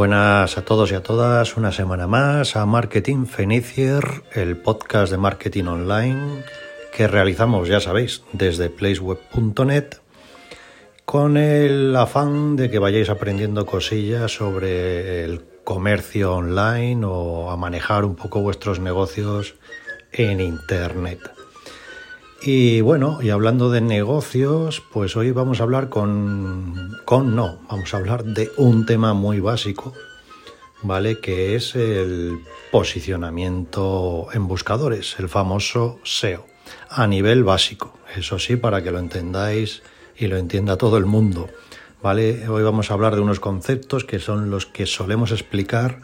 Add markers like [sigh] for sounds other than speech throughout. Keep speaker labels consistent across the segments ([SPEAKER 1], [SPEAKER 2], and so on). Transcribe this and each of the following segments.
[SPEAKER 1] Buenas a todos y a todas, una semana más a Marketing Fenicier, el podcast de marketing online que realizamos, ya sabéis, desde placeweb.net con el afán de que vayáis aprendiendo cosillas sobre el comercio online o a manejar un poco vuestros negocios en Internet. Y bueno, y hablando de negocios, pues hoy vamos a hablar con, con no, vamos a hablar de un tema muy básico, ¿vale? Que es el posicionamiento en buscadores, el famoso SEO, a nivel básico. Eso sí, para que lo entendáis y lo entienda todo el mundo, ¿vale? Hoy vamos a hablar de unos conceptos que son los que solemos explicar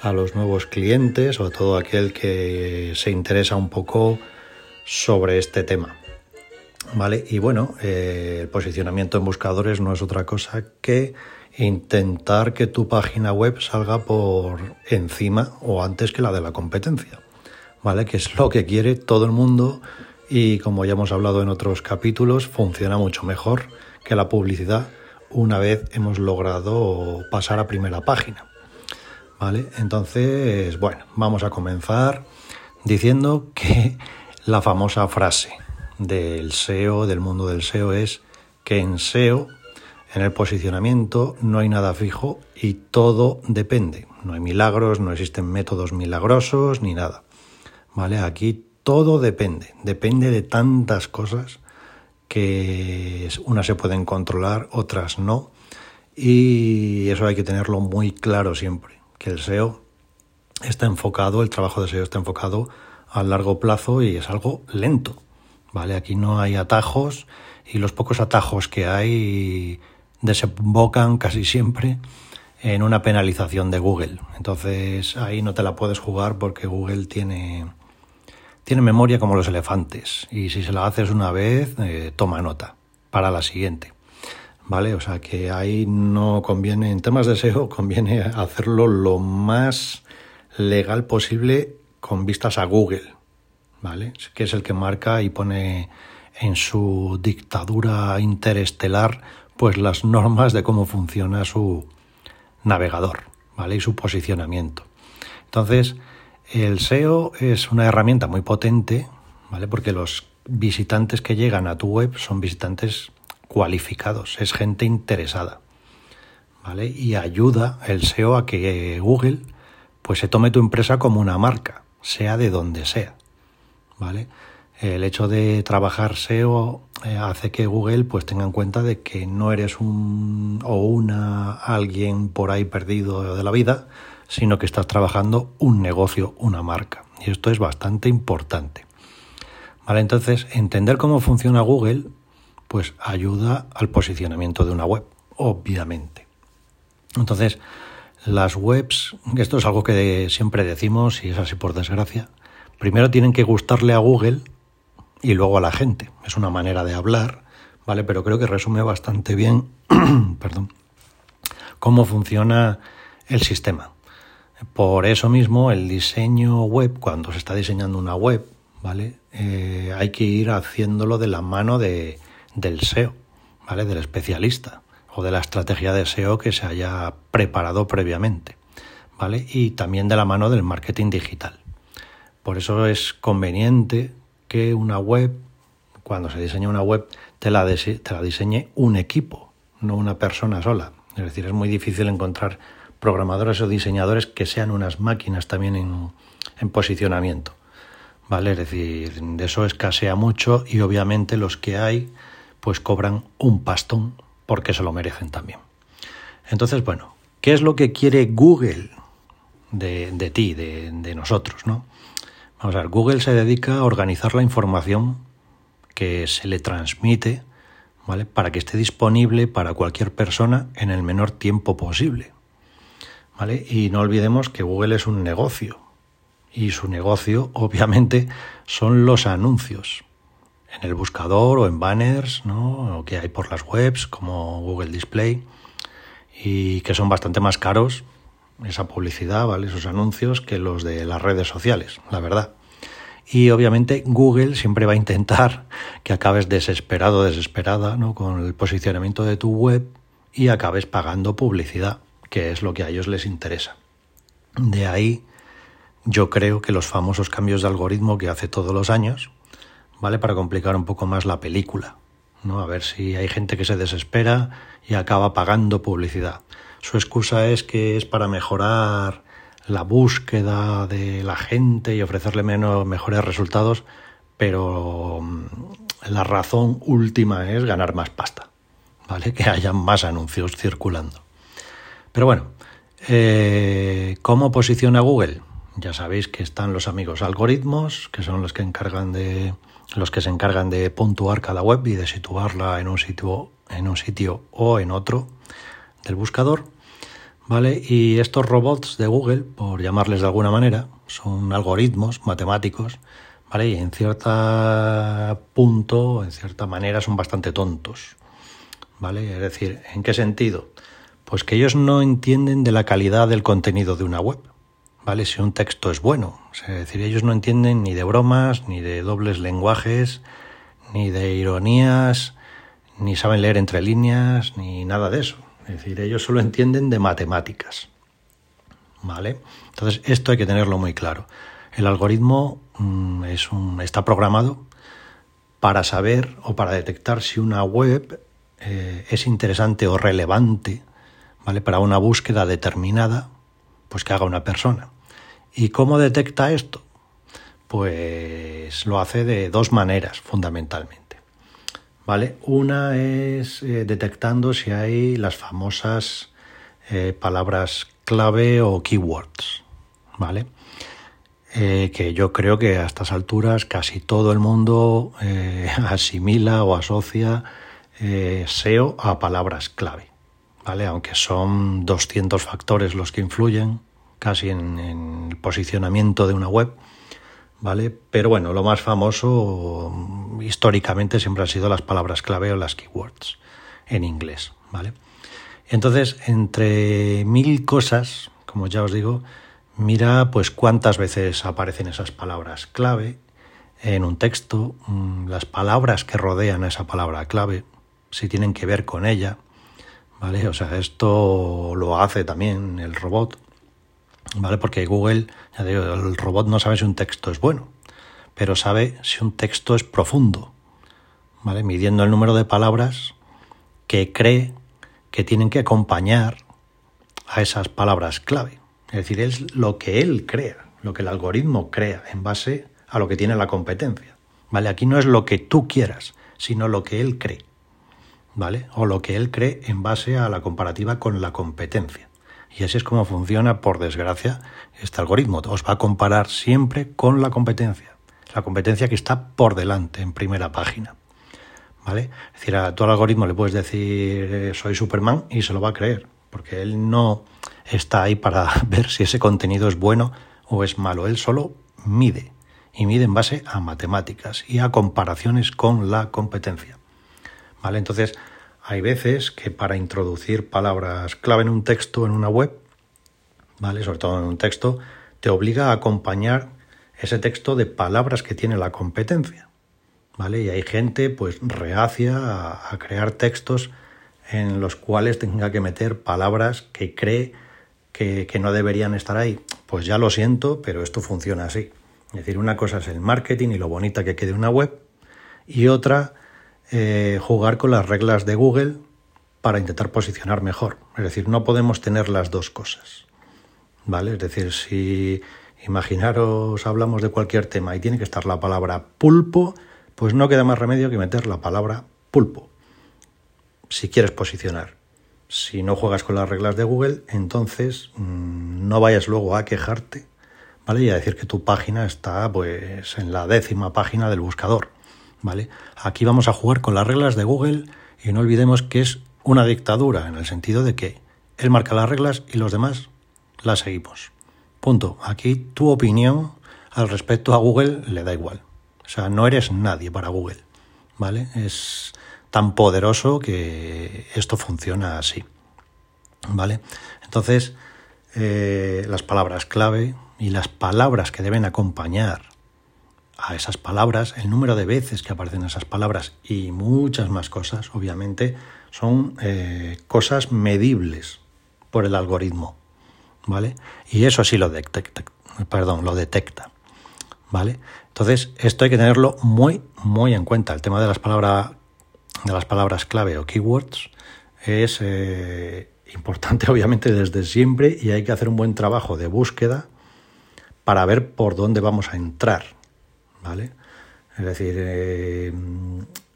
[SPEAKER 1] a los nuevos clientes o a todo aquel que se interesa un poco sobre este tema. ¿Vale? Y bueno, eh, el posicionamiento en buscadores no es otra cosa que intentar que tu página web salga por encima o antes que la de la competencia. ¿Vale? Que es lo que quiere todo el mundo y como ya hemos hablado en otros capítulos, funciona mucho mejor que la publicidad una vez hemos logrado pasar a primera página. ¿Vale? Entonces, bueno, vamos a comenzar diciendo que la famosa frase del SEO, del mundo del SEO, es que en SEO, en el posicionamiento, no hay nada fijo y todo depende. No hay milagros, no existen métodos milagrosos ni nada. ¿Vale? Aquí todo depende. Depende de tantas cosas que unas se pueden controlar, otras no. Y eso hay que tenerlo muy claro siempre, que el SEO está enfocado, el trabajo de SEO está enfocado a largo plazo y es algo lento. ¿Vale? Aquí no hay atajos y los pocos atajos que hay desembocan casi siempre en una penalización de Google. Entonces ahí no te la puedes jugar porque Google tiene, tiene memoria como los elefantes y si se la haces una vez, eh, toma nota para la siguiente. ¿Vale? O sea que ahí no conviene, en temas de SEO, conviene hacerlo lo más legal posible con vistas a Google, ¿vale? Que es el que marca y pone en su dictadura interestelar pues las normas de cómo funciona su navegador, ¿vale? Y su posicionamiento. Entonces, el SEO es una herramienta muy potente, ¿vale? Porque los visitantes que llegan a tu web son visitantes cualificados, es gente interesada, ¿vale? Y ayuda el SEO a que Google pues se tome tu empresa como una marca, sea de donde sea. ¿Vale? El hecho de trabajar SEO eh, hace que Google pues tenga en cuenta de que no eres un o una alguien por ahí perdido de la vida, sino que estás trabajando un negocio, una marca. Y esto es bastante importante. Vale, entonces entender cómo funciona Google pues ayuda al posicionamiento de una web, obviamente. Entonces, las webs, esto es algo que siempre decimos y es así por desgracia, primero tienen que gustarle a Google y luego a la gente. Es una manera de hablar, ¿vale? Pero creo que resume bastante bien, [clears throat] perdón, cómo funciona el sistema. Por eso mismo, el diseño web, cuando se está diseñando una web, ¿vale? Eh, hay que ir haciéndolo de la mano de, del SEO, ¿vale? Del especialista o de la estrategia de SEO que se haya preparado previamente, ¿vale? Y también de la mano del marketing digital. Por eso es conveniente que una web, cuando se diseña una web, te la, te la diseñe un equipo, no una persona sola. Es decir, es muy difícil encontrar programadores o diseñadores que sean unas máquinas también en, en posicionamiento. ¿Vale? Es decir, de eso escasea mucho y obviamente los que hay pues cobran un pastón porque se lo merecen también. Entonces, bueno, ¿qué es lo que quiere Google de, de ti, de, de, nosotros? ¿no? Vamos a ver, Google se dedica a organizar la información que se le transmite ¿vale? para que esté disponible para cualquier persona en el menor tiempo posible. ¿vale? Y no olvidemos que Google es un negocio y su negocio [laughs] obviamente son los anuncios en el buscador o en banners ¿no? que hay por las webs como Google Display y que son bastante más caros esa publicidad, ¿vale? esos anuncios que los de las redes sociales, la verdad. Y obviamente Google siempre va a intentar [laughs] que acabes desesperado, desesperada ¿no? con el posicionamiento de tu web y acabes pagando publicidad, que es lo que a ellos les interesa. De ahí yo creo que los famosos cambios de algoritmo que hace todos los años, ¿vale? Para complicar un poco más la película, ¿no? A ver si hay gente que se desespera y acaba pagando publicidad. Su excusa es que es para mejorar la búsqueda de la gente y ofrecerle menos, mejores resultados, pero mm, la razón última es ganar más pasta, ¿vale? Que haya más anuncios circulando. Pero bueno, eh, ¿cómo posiciona Google? Ya sabéis que están los amigos algoritmos, que son los que encargan de los que se encargan de puntuar cada web y de situarla en un sitio en un sitio o en otro del buscador. ¿Vale? Y estos robots de Google, por llamarles de alguna manera, son algoritmos matemáticos, ¿vale? Y en cierto punto, en cierta manera, son bastante tontos, ¿vale? Es decir, ¿en qué sentido? Pues que ellos no entienden de la calidad del contenido de una web, ¿vale? Si un texto es bueno. Es decir, ellos no entienden ni de bromas, ni de dobles lenguajes, ni de ironías, ni saben leer entre líneas, ni nada de eso. Es decir, ellos solo entienden de matemáticas. ¿Vale? Entonces, esto hay que tenerlo muy claro. El algoritmo mm, es un, está programado para saber o para detectar si una web eh, es interesante o relevante ¿vale? para una búsqueda determinada pues que haga una persona. ¿Y cómo detecta esto? Pues lo hace de dos maneras fundamentalmente. ¿vale? Una es eh, detectando si hay las famosas eh, palabras clave o keywords, ¿vale? Eh, que yo creo que a estas alturas casi todo el mundo [laughs] asimila o asocia SEO a palabras clave, ¿vale? Aunque son 200 factores los que influyen casi en el posicionamiento de una web, ¿vale? Pero bueno, lo más famoso históricamente siempre han sido las palabras clave o las keywords en inglés, ¿vale? Entonces, entre mil cosas, como ya os digo, mira pues cuántas veces aparecen esas palabras clave en un texto, mm, las palabras que rodean a esa palabra clave, si tienen que ver con ella, ¿vale? O sea, esto lo hace también el robot, ¿vale? Porque Google, ya digo, el robot no sabe si un texto es bueno, pero sabe si un texto es profundo, ¿vale? Midiendo el número de palabras que cree que tienen que acompañar a esas palabras clave. Es decir, es lo que él crea, lo que el algoritmo crea en base a lo que tiene la competencia. ¿Vale? Aquí no es lo que tú quieras, sino lo que él cree. ¿Vale? O lo que él cree en base a la comparativa con la competencia. Y así es como funciona, por desgracia, este algoritmo. Os va a comparar siempre con la competencia. La competencia que está por delante, en primera página. ¿Vale? Es decir, a el algoritmo le puedes decir eh, soy Superman y se lo va a creer, porque él no está ahí para [laughs] ver si ese contenido es bueno o es malo. Él solo mide y mide en base a matemáticas y a comparaciones con la competencia. ¿Vale? Entonces, hay veces que para introducir palabras clave en un texto, en una web, ¿vale? Sobre todo en un texto, te obliga a acompañar ese texto de palabras que tiene la competencia. ¿Vale? Y hay gente pues reacia a, crear textos en los cuales tenga que meter palabras que cree que, que, no deberían estar ahí. Pues ya lo siento, pero esto funciona así. Es decir, una cosa es el marketing y lo bonita que quede una web, y otra eh, jugar con las reglas de Google para intentar posicionar mejor. Es decir, no podemos tener las dos cosas. ¿Vale? Es decir, si imaginaros hablamos de cualquier tema y tiene que estar la palabra pulpo, pues no queda más remedio que meter la palabra pulpo. Si quieres posicionar. Si no juegas con las reglas de Google, entonces mm, no vayas luego a quejarte, ¿vale? Y a decir que tu página está pues en la décima página del buscador. ¿Vale? Aquí vamos a jugar con las reglas de Google y no olvidemos que es una dictadura en el sentido de que él marca las reglas y los demás las seguimos. Punto. Aquí tu opinión al respecto a Google le da igual. O sea, no eres nadie para Google, ¿vale? Es tan poderoso que esto funciona así, ¿vale? Entonces, eh, las palabras clave y las palabras que deben acompañar a esas palabras, el número de veces que aparecen esas palabras y muchas más cosas, obviamente, son eh, cosas medibles por el algoritmo, ¿vale? Y eso sí lo detecta, perdón, lo detecta, ¿vale? Entonces, esto hay que tenerlo muy, muy en cuenta. El tema de las palabras, de las palabras clave o keywords es eh, importante, [laughs] obviamente, desde siempre y hay que hacer un buen trabajo de búsqueda para ver por dónde vamos a entrar, ¿vale? Es decir, eh,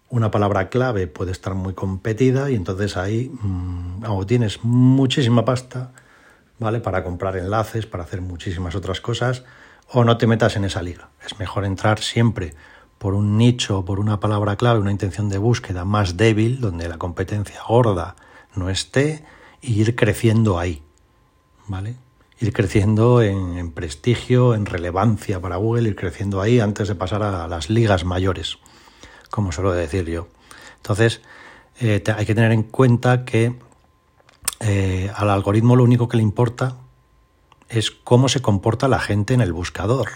[SPEAKER 1] una palabra clave puede estar muy competida y entonces ahí mm, o tienes muchísima pasta, ¿vale? Para comprar enlaces, para hacer muchísimas otras cosas, o no te metas en esa liga. Es mejor entrar siempre por un nicho, por una palabra clave, una intención de búsqueda más débil, donde la competencia gorda no esté, e ir creciendo ahí, ¿vale? Ir creciendo en, prestigio, en relevancia para Google, ir creciendo ahí antes de pasar a las ligas mayores como suelo decir yo. Entonces, eh, hay que tener en cuenta que eh, al algoritmo lo único que le importa es cómo se comporta la gente en el buscador.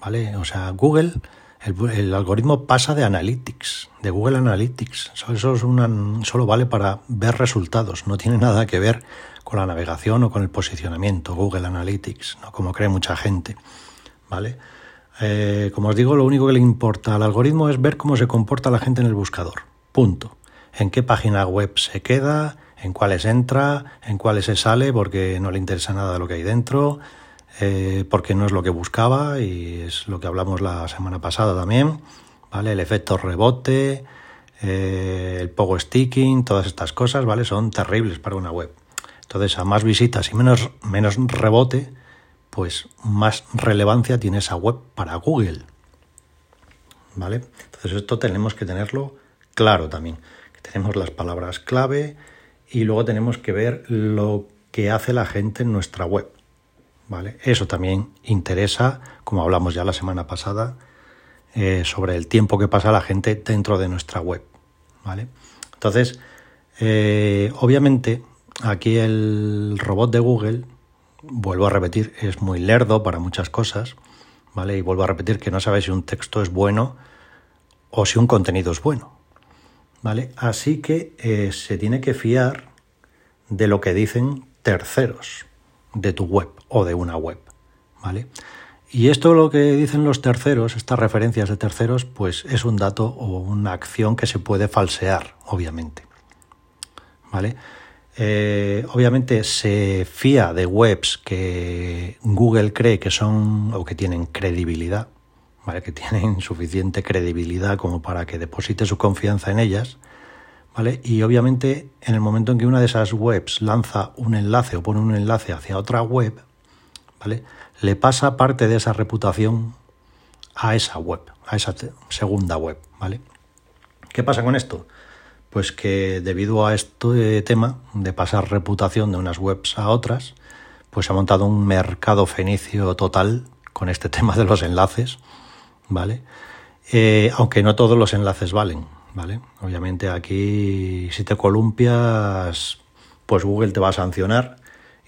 [SPEAKER 1] ¿Vale? O sea, Google, el, algoritmo pasa de Analytics, de Google Analytics. Eso solo vale para ver resultados, no tiene nada que ver con la navegación o con el posicionamiento, Google Analytics, ¿no? como cree mucha gente. ¿Vale? Eh, como os digo, lo único que le importa al algoritmo es ver cómo se comporta la gente en el buscador. Punto. En qué página web se queda, en cuáles entra, en cuáles se sale porque no le interesa nada lo que hay dentro, eh, porque no es lo que buscaba y es lo que hablamos la semana pasada también. ¿Vale? El efecto rebote, eh, el pogo sticking, todas estas cosas, ¿vale? Son terribles para una web. Entonces, a más visitas y menos, menos rebote, pues más relevancia tiene esa web para Google. ¿Vale? Entonces esto tenemos que tenerlo claro también. Tenemos las palabras clave y luego tenemos que ver lo que hace la gente en nuestra web. ¿Vale? Eso también interesa, como hablamos ya la semana pasada, eh, sobre el tiempo que pasa la gente dentro de nuestra web. ¿Vale? Entonces, eh, obviamente, aquí el robot de Google vuelvo a repetir, es muy lerdo para muchas cosas, ¿vale? Y vuelvo a repetir que no sabe si un texto es bueno o si un contenido es bueno, ¿vale? Así que eh, se tiene que fiar de lo que dicen terceros de tu web o de una web, ¿vale? Y esto lo que dicen los terceros, estas referencias de terceros, pues es un dato o una acción que se puede falsear, obviamente. ¿Vale? Eh, obviamente se fía de webs que Google cree que son o que tienen credibilidad, ¿vale? que tienen [laughs] suficiente credibilidad como para que deposite su confianza en ellas. ¿vale? Y obviamente en el momento en que una de esas webs lanza un enlace o pone un enlace hacia otra web, ¿vale? le pasa parte de esa reputación a esa web, a esa segunda web. ¿vale? ¿Qué pasa con esto? Pues que debido a este tema de pasar reputación de unas webs a otras, pues ha montado un mercado fenicio total con este [laughs] tema de los enlaces, ¿vale? Eh, aunque no todos los enlaces valen, ¿vale? Obviamente aquí si te columpias, pues Google te va a sancionar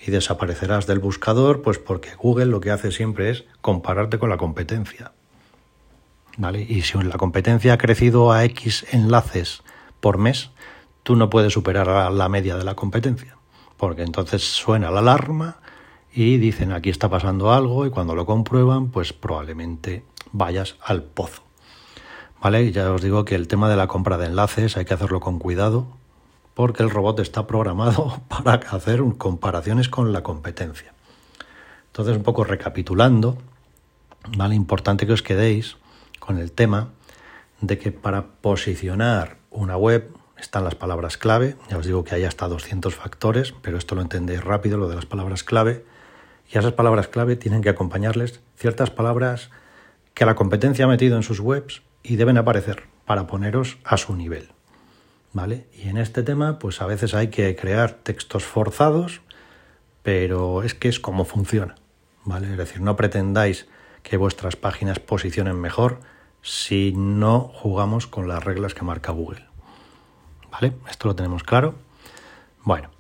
[SPEAKER 1] y desaparecerás del buscador, pues porque Google lo que hace siempre es compararte con la competencia. ¿Vale? Y si la competencia ha crecido a X enlaces por mes, tú no puedes superar la media de la competencia, porque entonces suena la alarma y dicen aquí está pasando algo y cuando lo comprueban, pues probablemente vayas al pozo. ¿Vale? Ya os digo que el tema de la compra de enlaces hay que hacerlo con cuidado porque el robot está programado [laughs] para hacer comparaciones con la competencia. Entonces, un poco recapitulando, ¿vale? Importante que os quedéis con el tema de que para posicionar una web están las palabras clave, ya os digo que hay hasta 200 factores, pero esto lo entendéis rápido, lo de las palabras clave, y a esas palabras clave tienen que acompañarles ciertas palabras que la competencia ha metido en sus webs y deben aparecer para poneros a su nivel. ¿Vale? Y en este tema, pues a veces hay que crear textos forzados, pero es que es como funciona. ¿Vale? Es decir, no pretendáis que vuestras páginas posicionen mejor si no jugamos con las reglas que marca Google. ¿Vale? Esto lo tenemos claro. Bueno,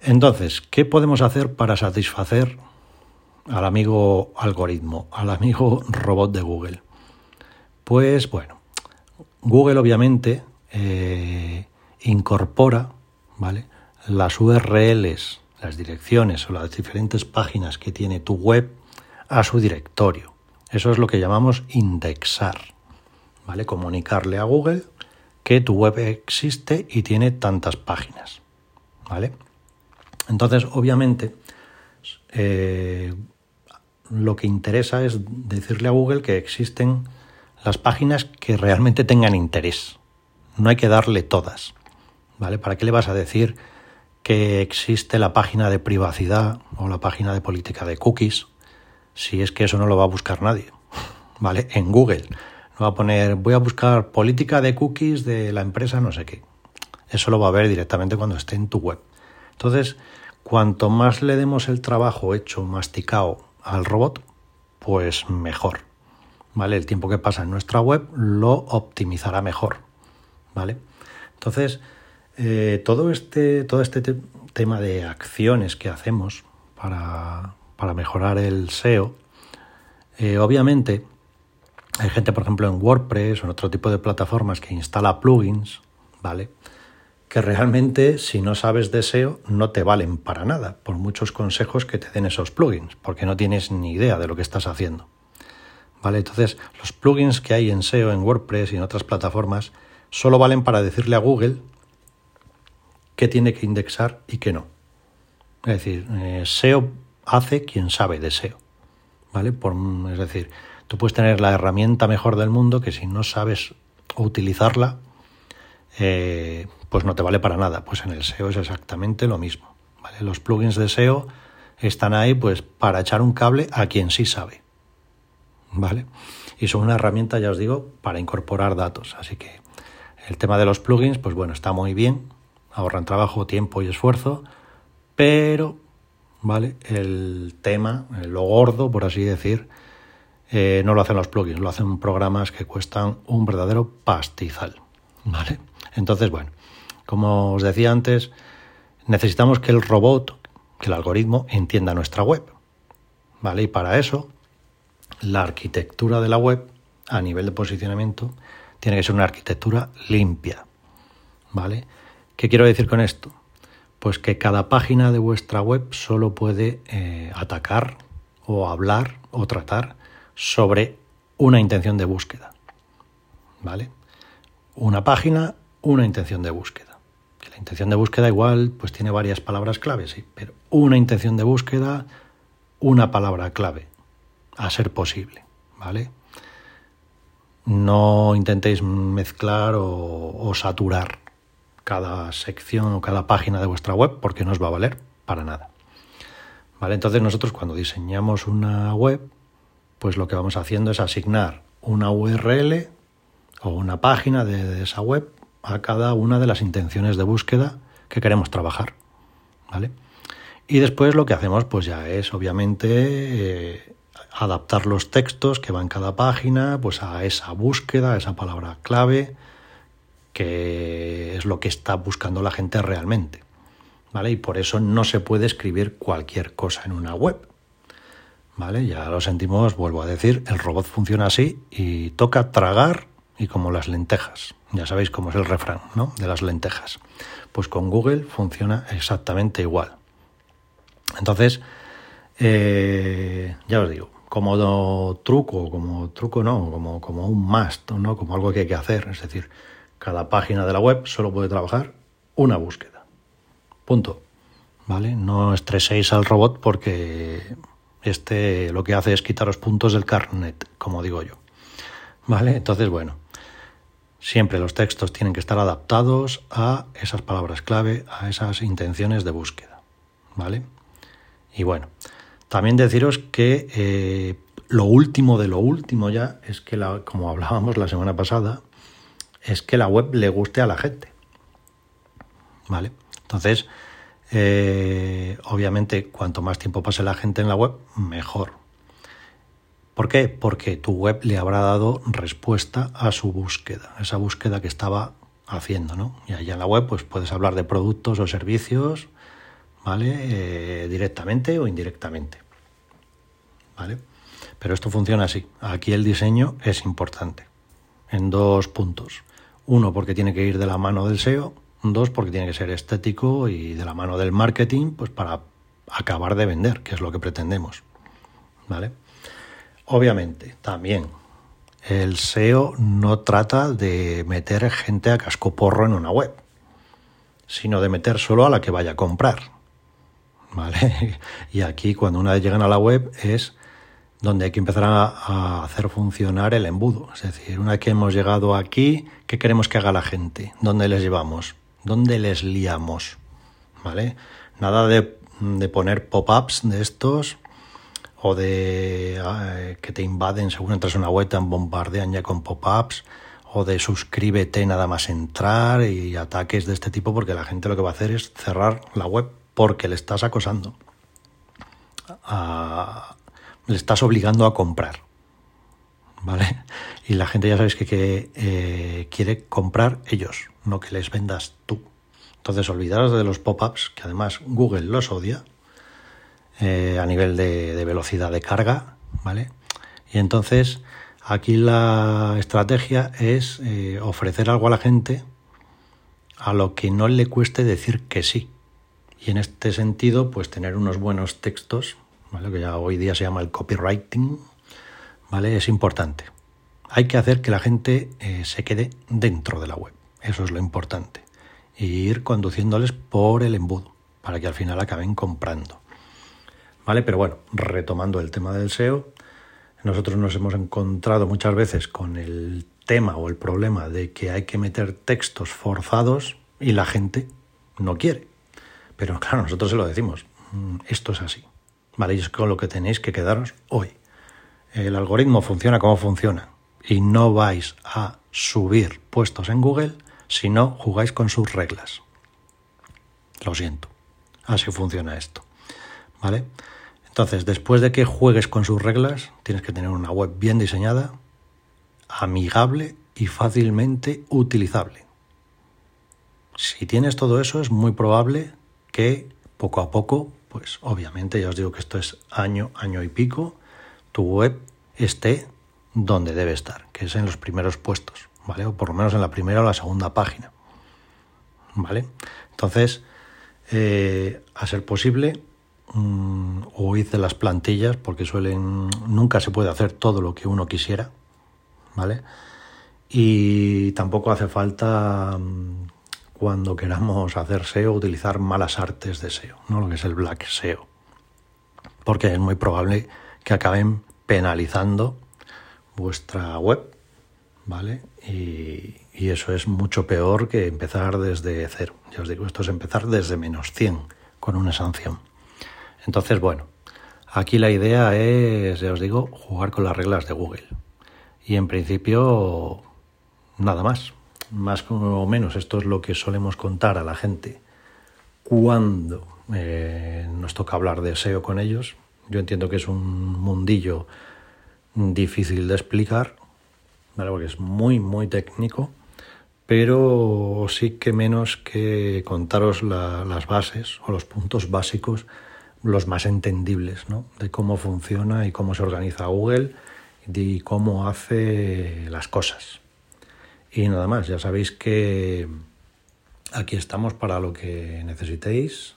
[SPEAKER 1] entonces, ¿qué podemos hacer para satisfacer al amigo algoritmo, al amigo robot de Google? Pues bueno, Google obviamente eh, incorpora ¿vale? las URLs, las direcciones o las diferentes páginas que tiene tu web a su directorio. Eso es lo que llamamos indexar. ¿Vale? Comunicarle a Google que tu web existe y tiene tantas páginas. ¿Vale? Entonces, obviamente, eh, lo que interesa es decirle a Google que existen las páginas que realmente tengan interés. No hay que darle todas. ¿Vale? ¿Para qué le vas a decir que existe la página de privacidad o la página de política de cookies si es que eso no lo va a buscar nadie? [laughs] ¿Vale? En Google. Va a poner, voy a buscar política de cookies de la empresa no sé qué. Eso lo va a ver directamente cuando esté en tu web. Entonces, cuanto más le demos el trabajo hecho, masticado al robot, pues mejor. ¿Vale? El tiempo que pasa en nuestra web lo optimizará mejor. ¿Vale? Entonces, eh, todo este, todo este tema de acciones que hacemos para, mejorar el SEO, eh, obviamente hay gente, por ejemplo, en WordPress o en otro tipo de plataformas que instala plugins, ¿vale? Que realmente, si no sabes de SEO, no te valen para nada, por muchos consejos que te den esos plugins, porque no tienes ni idea de lo que estás haciendo. ¿Vale? Entonces, los plugins que hay en SEO, en WordPress y en otras plataformas, solo valen para decirle a Google qué tiene que indexar y qué no. Es decir, eh, SEO hace quien sabe de SEO. ¿Vale? Por, es decir, tú puedes tener la herramienta mejor del mundo que si no sabes utilizarla, eh, pues no te vale para nada. Pues en el SEO es exactamente lo mismo. ¿vale? Los plugins de SEO están ahí pues para echar un cable a quien sí sabe. ¿Vale? Y son una herramienta, ya os digo, para incorporar datos. Así que el tema de los plugins, pues bueno, está muy bien, ahorran trabajo, tiempo y esfuerzo, pero, ¿vale? El tema, lo gordo, por así decir, eh, no lo hacen los plugins, lo hacen programas que cuestan un verdadero pastizal, ¿vale? Entonces, bueno, como os decía antes, necesitamos que el robot, que el algoritmo, entienda nuestra web, ¿vale? Y para eso, la arquitectura de la web, a nivel de posicionamiento, tiene que ser una arquitectura limpia, ¿vale? ¿Qué quiero decir con esto? Pues que cada página de vuestra web solo puede eh, atacar o hablar o tratar sobre una intención de búsqueda. ¿Vale? Una página, una intención de búsqueda. Que la intención de búsqueda igual pues tiene varias palabras clave, sí, pero una intención de búsqueda, una palabra clave, a ser posible, ¿vale? No intentéis mezclar o saturar cada sección o cada página de vuestra web porque no os va a valer para nada. ¿Vale? Entonces nosotros cuando diseñamos una web, pues lo que vamos haciendo es asignar una URL o una página de, esa web a cada una de las intenciones de búsqueda que queremos trabajar. ¿Vale? Y después lo que hacemos pues ya es obviamente eh, adaptar los textos que van cada página pues a esa búsqueda, a esa palabra clave, que es lo que está buscando la gente realmente. ¿Vale? Y por eso no se puede escribir cualquier cosa en una web. ¿Vale? Ya lo sentimos, vuelvo a decir, el robot funciona así y toca tragar y como las lentejas. Ya sabéis cómo es el refrán, ¿no? De las lentejas. Pues con Google funciona exactamente igual. Entonces, eh, ya os digo, como truco, como truco no, como, como un must, ¿no? Como algo que hay que hacer. Es decir, cada página de la web solo puede trabajar una búsqueda. Punto. ¿Vale? No estreséis al robot porque este lo que hace es quitaros puntos del carnet, como digo yo. ¿Vale? Entonces, bueno, siempre los textos tienen que estar adaptados a esas palabras clave, a esas intenciones de búsqueda. ¿Vale? Y bueno, también deciros que eh, lo último de lo último ya es que, la, como hablábamos la semana pasada, es que la web le guste a la gente. ¿Vale? Entonces, eh, obviamente, cuanto más tiempo pase la gente en la web, mejor. ¿Por qué? Porque tu web le habrá dado respuesta a su búsqueda, esa búsqueda que estaba haciendo, ¿no? Y allá en la web, pues puedes hablar de productos o servicios, ¿vale? Eh, directamente o indirectamente. ¿Vale? Pero esto funciona así. Aquí el diseño es importante en dos puntos. Uno, porque tiene que ir de la mano del SEO. Dos, porque tiene que ser estético y de la mano del marketing, pues para acabar de vender, que es lo que pretendemos. ¿Vale? Obviamente, también el SEO no trata de meter gente a casco porro en una web, sino de meter solo a la que vaya a comprar. ¿Vale? [laughs] Y aquí cuando una vez llegan a la web es donde hay que empezar a, hacer funcionar el embudo. Es decir, una vez que hemos llegado aquí, ¿qué queremos que haga la gente? ¿Dónde les llevamos? ¿Dónde les liamos? ¿Vale? Nada de, de poner pop-ups de estos o de eh, que te invaden según entras en una web, te bombardean ya con pop-ups, o de suscríbete nada más entrar y ataques de este tipo, porque la gente lo que va a hacer es cerrar la web porque le estás acosando. le estás obligando a comprar. ¿Vale? Y la gente ya sabes que, que eh, quiere comprar ellos, no que les vendas tú. Entonces olvidaros de los pop-ups, que además Google los odia, eh, a nivel de, velocidad de carga, ¿vale? Y entonces aquí la estrategia es eh, ofrecer algo a la gente a lo que no le cueste decir que sí. Y en este sentido, pues tener unos buenos textos, ¿vale? que ya hoy día se llama el copywriting, ¿vale? Es importante. Hay que hacer que la gente eh, se quede dentro de la web. Eso es lo importante. Y ir conduciéndoles por el embudo para que al final acaben comprando. ¿Vale? Pero bueno, retomando el tema del SEO, nosotros nos hemos encontrado muchas veces con el tema o el problema de que hay que meter textos forzados y la gente no quiere. Pero claro, nosotros se lo decimos, mm, esto es así. ¿Vale? Y es con lo que tenéis que quedaros hoy. El algoritmo funciona como funciona y no vais a subir puestos en Google si no jugáis con sus reglas. Lo siento. Así funciona esto. ¿Vale? Entonces, después de que juegues con sus reglas, tienes que tener una web bien diseñada, amigable y fácilmente utilizable. Si tienes todo eso, es muy probable que poco a poco, pues obviamente ya os digo que esto es año, año y pico, tu web esté donde debe estar, que es en los primeros puestos, ¿vale? O por lo menos en la primera o la segunda página, ¿vale? Entonces, eh, a ser posible, Mm, o hice las plantillas porque suelen nunca se puede hacer todo lo que uno quisiera vale y tampoco hace falta mm, cuando queramos hacer SEO utilizar malas artes de SEO no lo que es el black SEO porque es muy probable que acaben penalizando vuestra web vale y, y eso es mucho peor que empezar desde cero ya os digo esto es empezar desde menos 100 con una sanción entonces, bueno, aquí la idea es, ya os digo, jugar con las reglas de Google. Y en principio, nada más. Más o menos esto es lo que solemos contar a la gente cuando eh, nos toca hablar de SEO con ellos. Yo entiendo que es un mundillo difícil de explicar, porque es muy, muy técnico, pero sí que menos que contaros las bases o los puntos básicos los más entendibles ¿no? de cómo funciona y cómo se organiza Google y cómo hace las cosas. Y nada más, ya sabéis que aquí estamos para lo que necesitéis.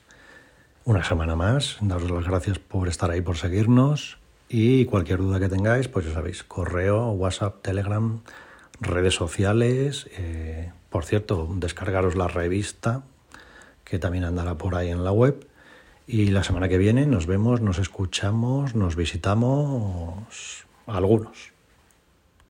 [SPEAKER 1] Una semana más, daros las gracias por estar ahí, por seguirnos y cualquier duda que tengáis, pues ya sabéis, correo, WhatsApp, Telegram, redes sociales. Eh, por cierto, descargaros la revista que también andará por ahí en la web y la semana que viene nos vemos, nos escuchamos, nos visitamos algunos.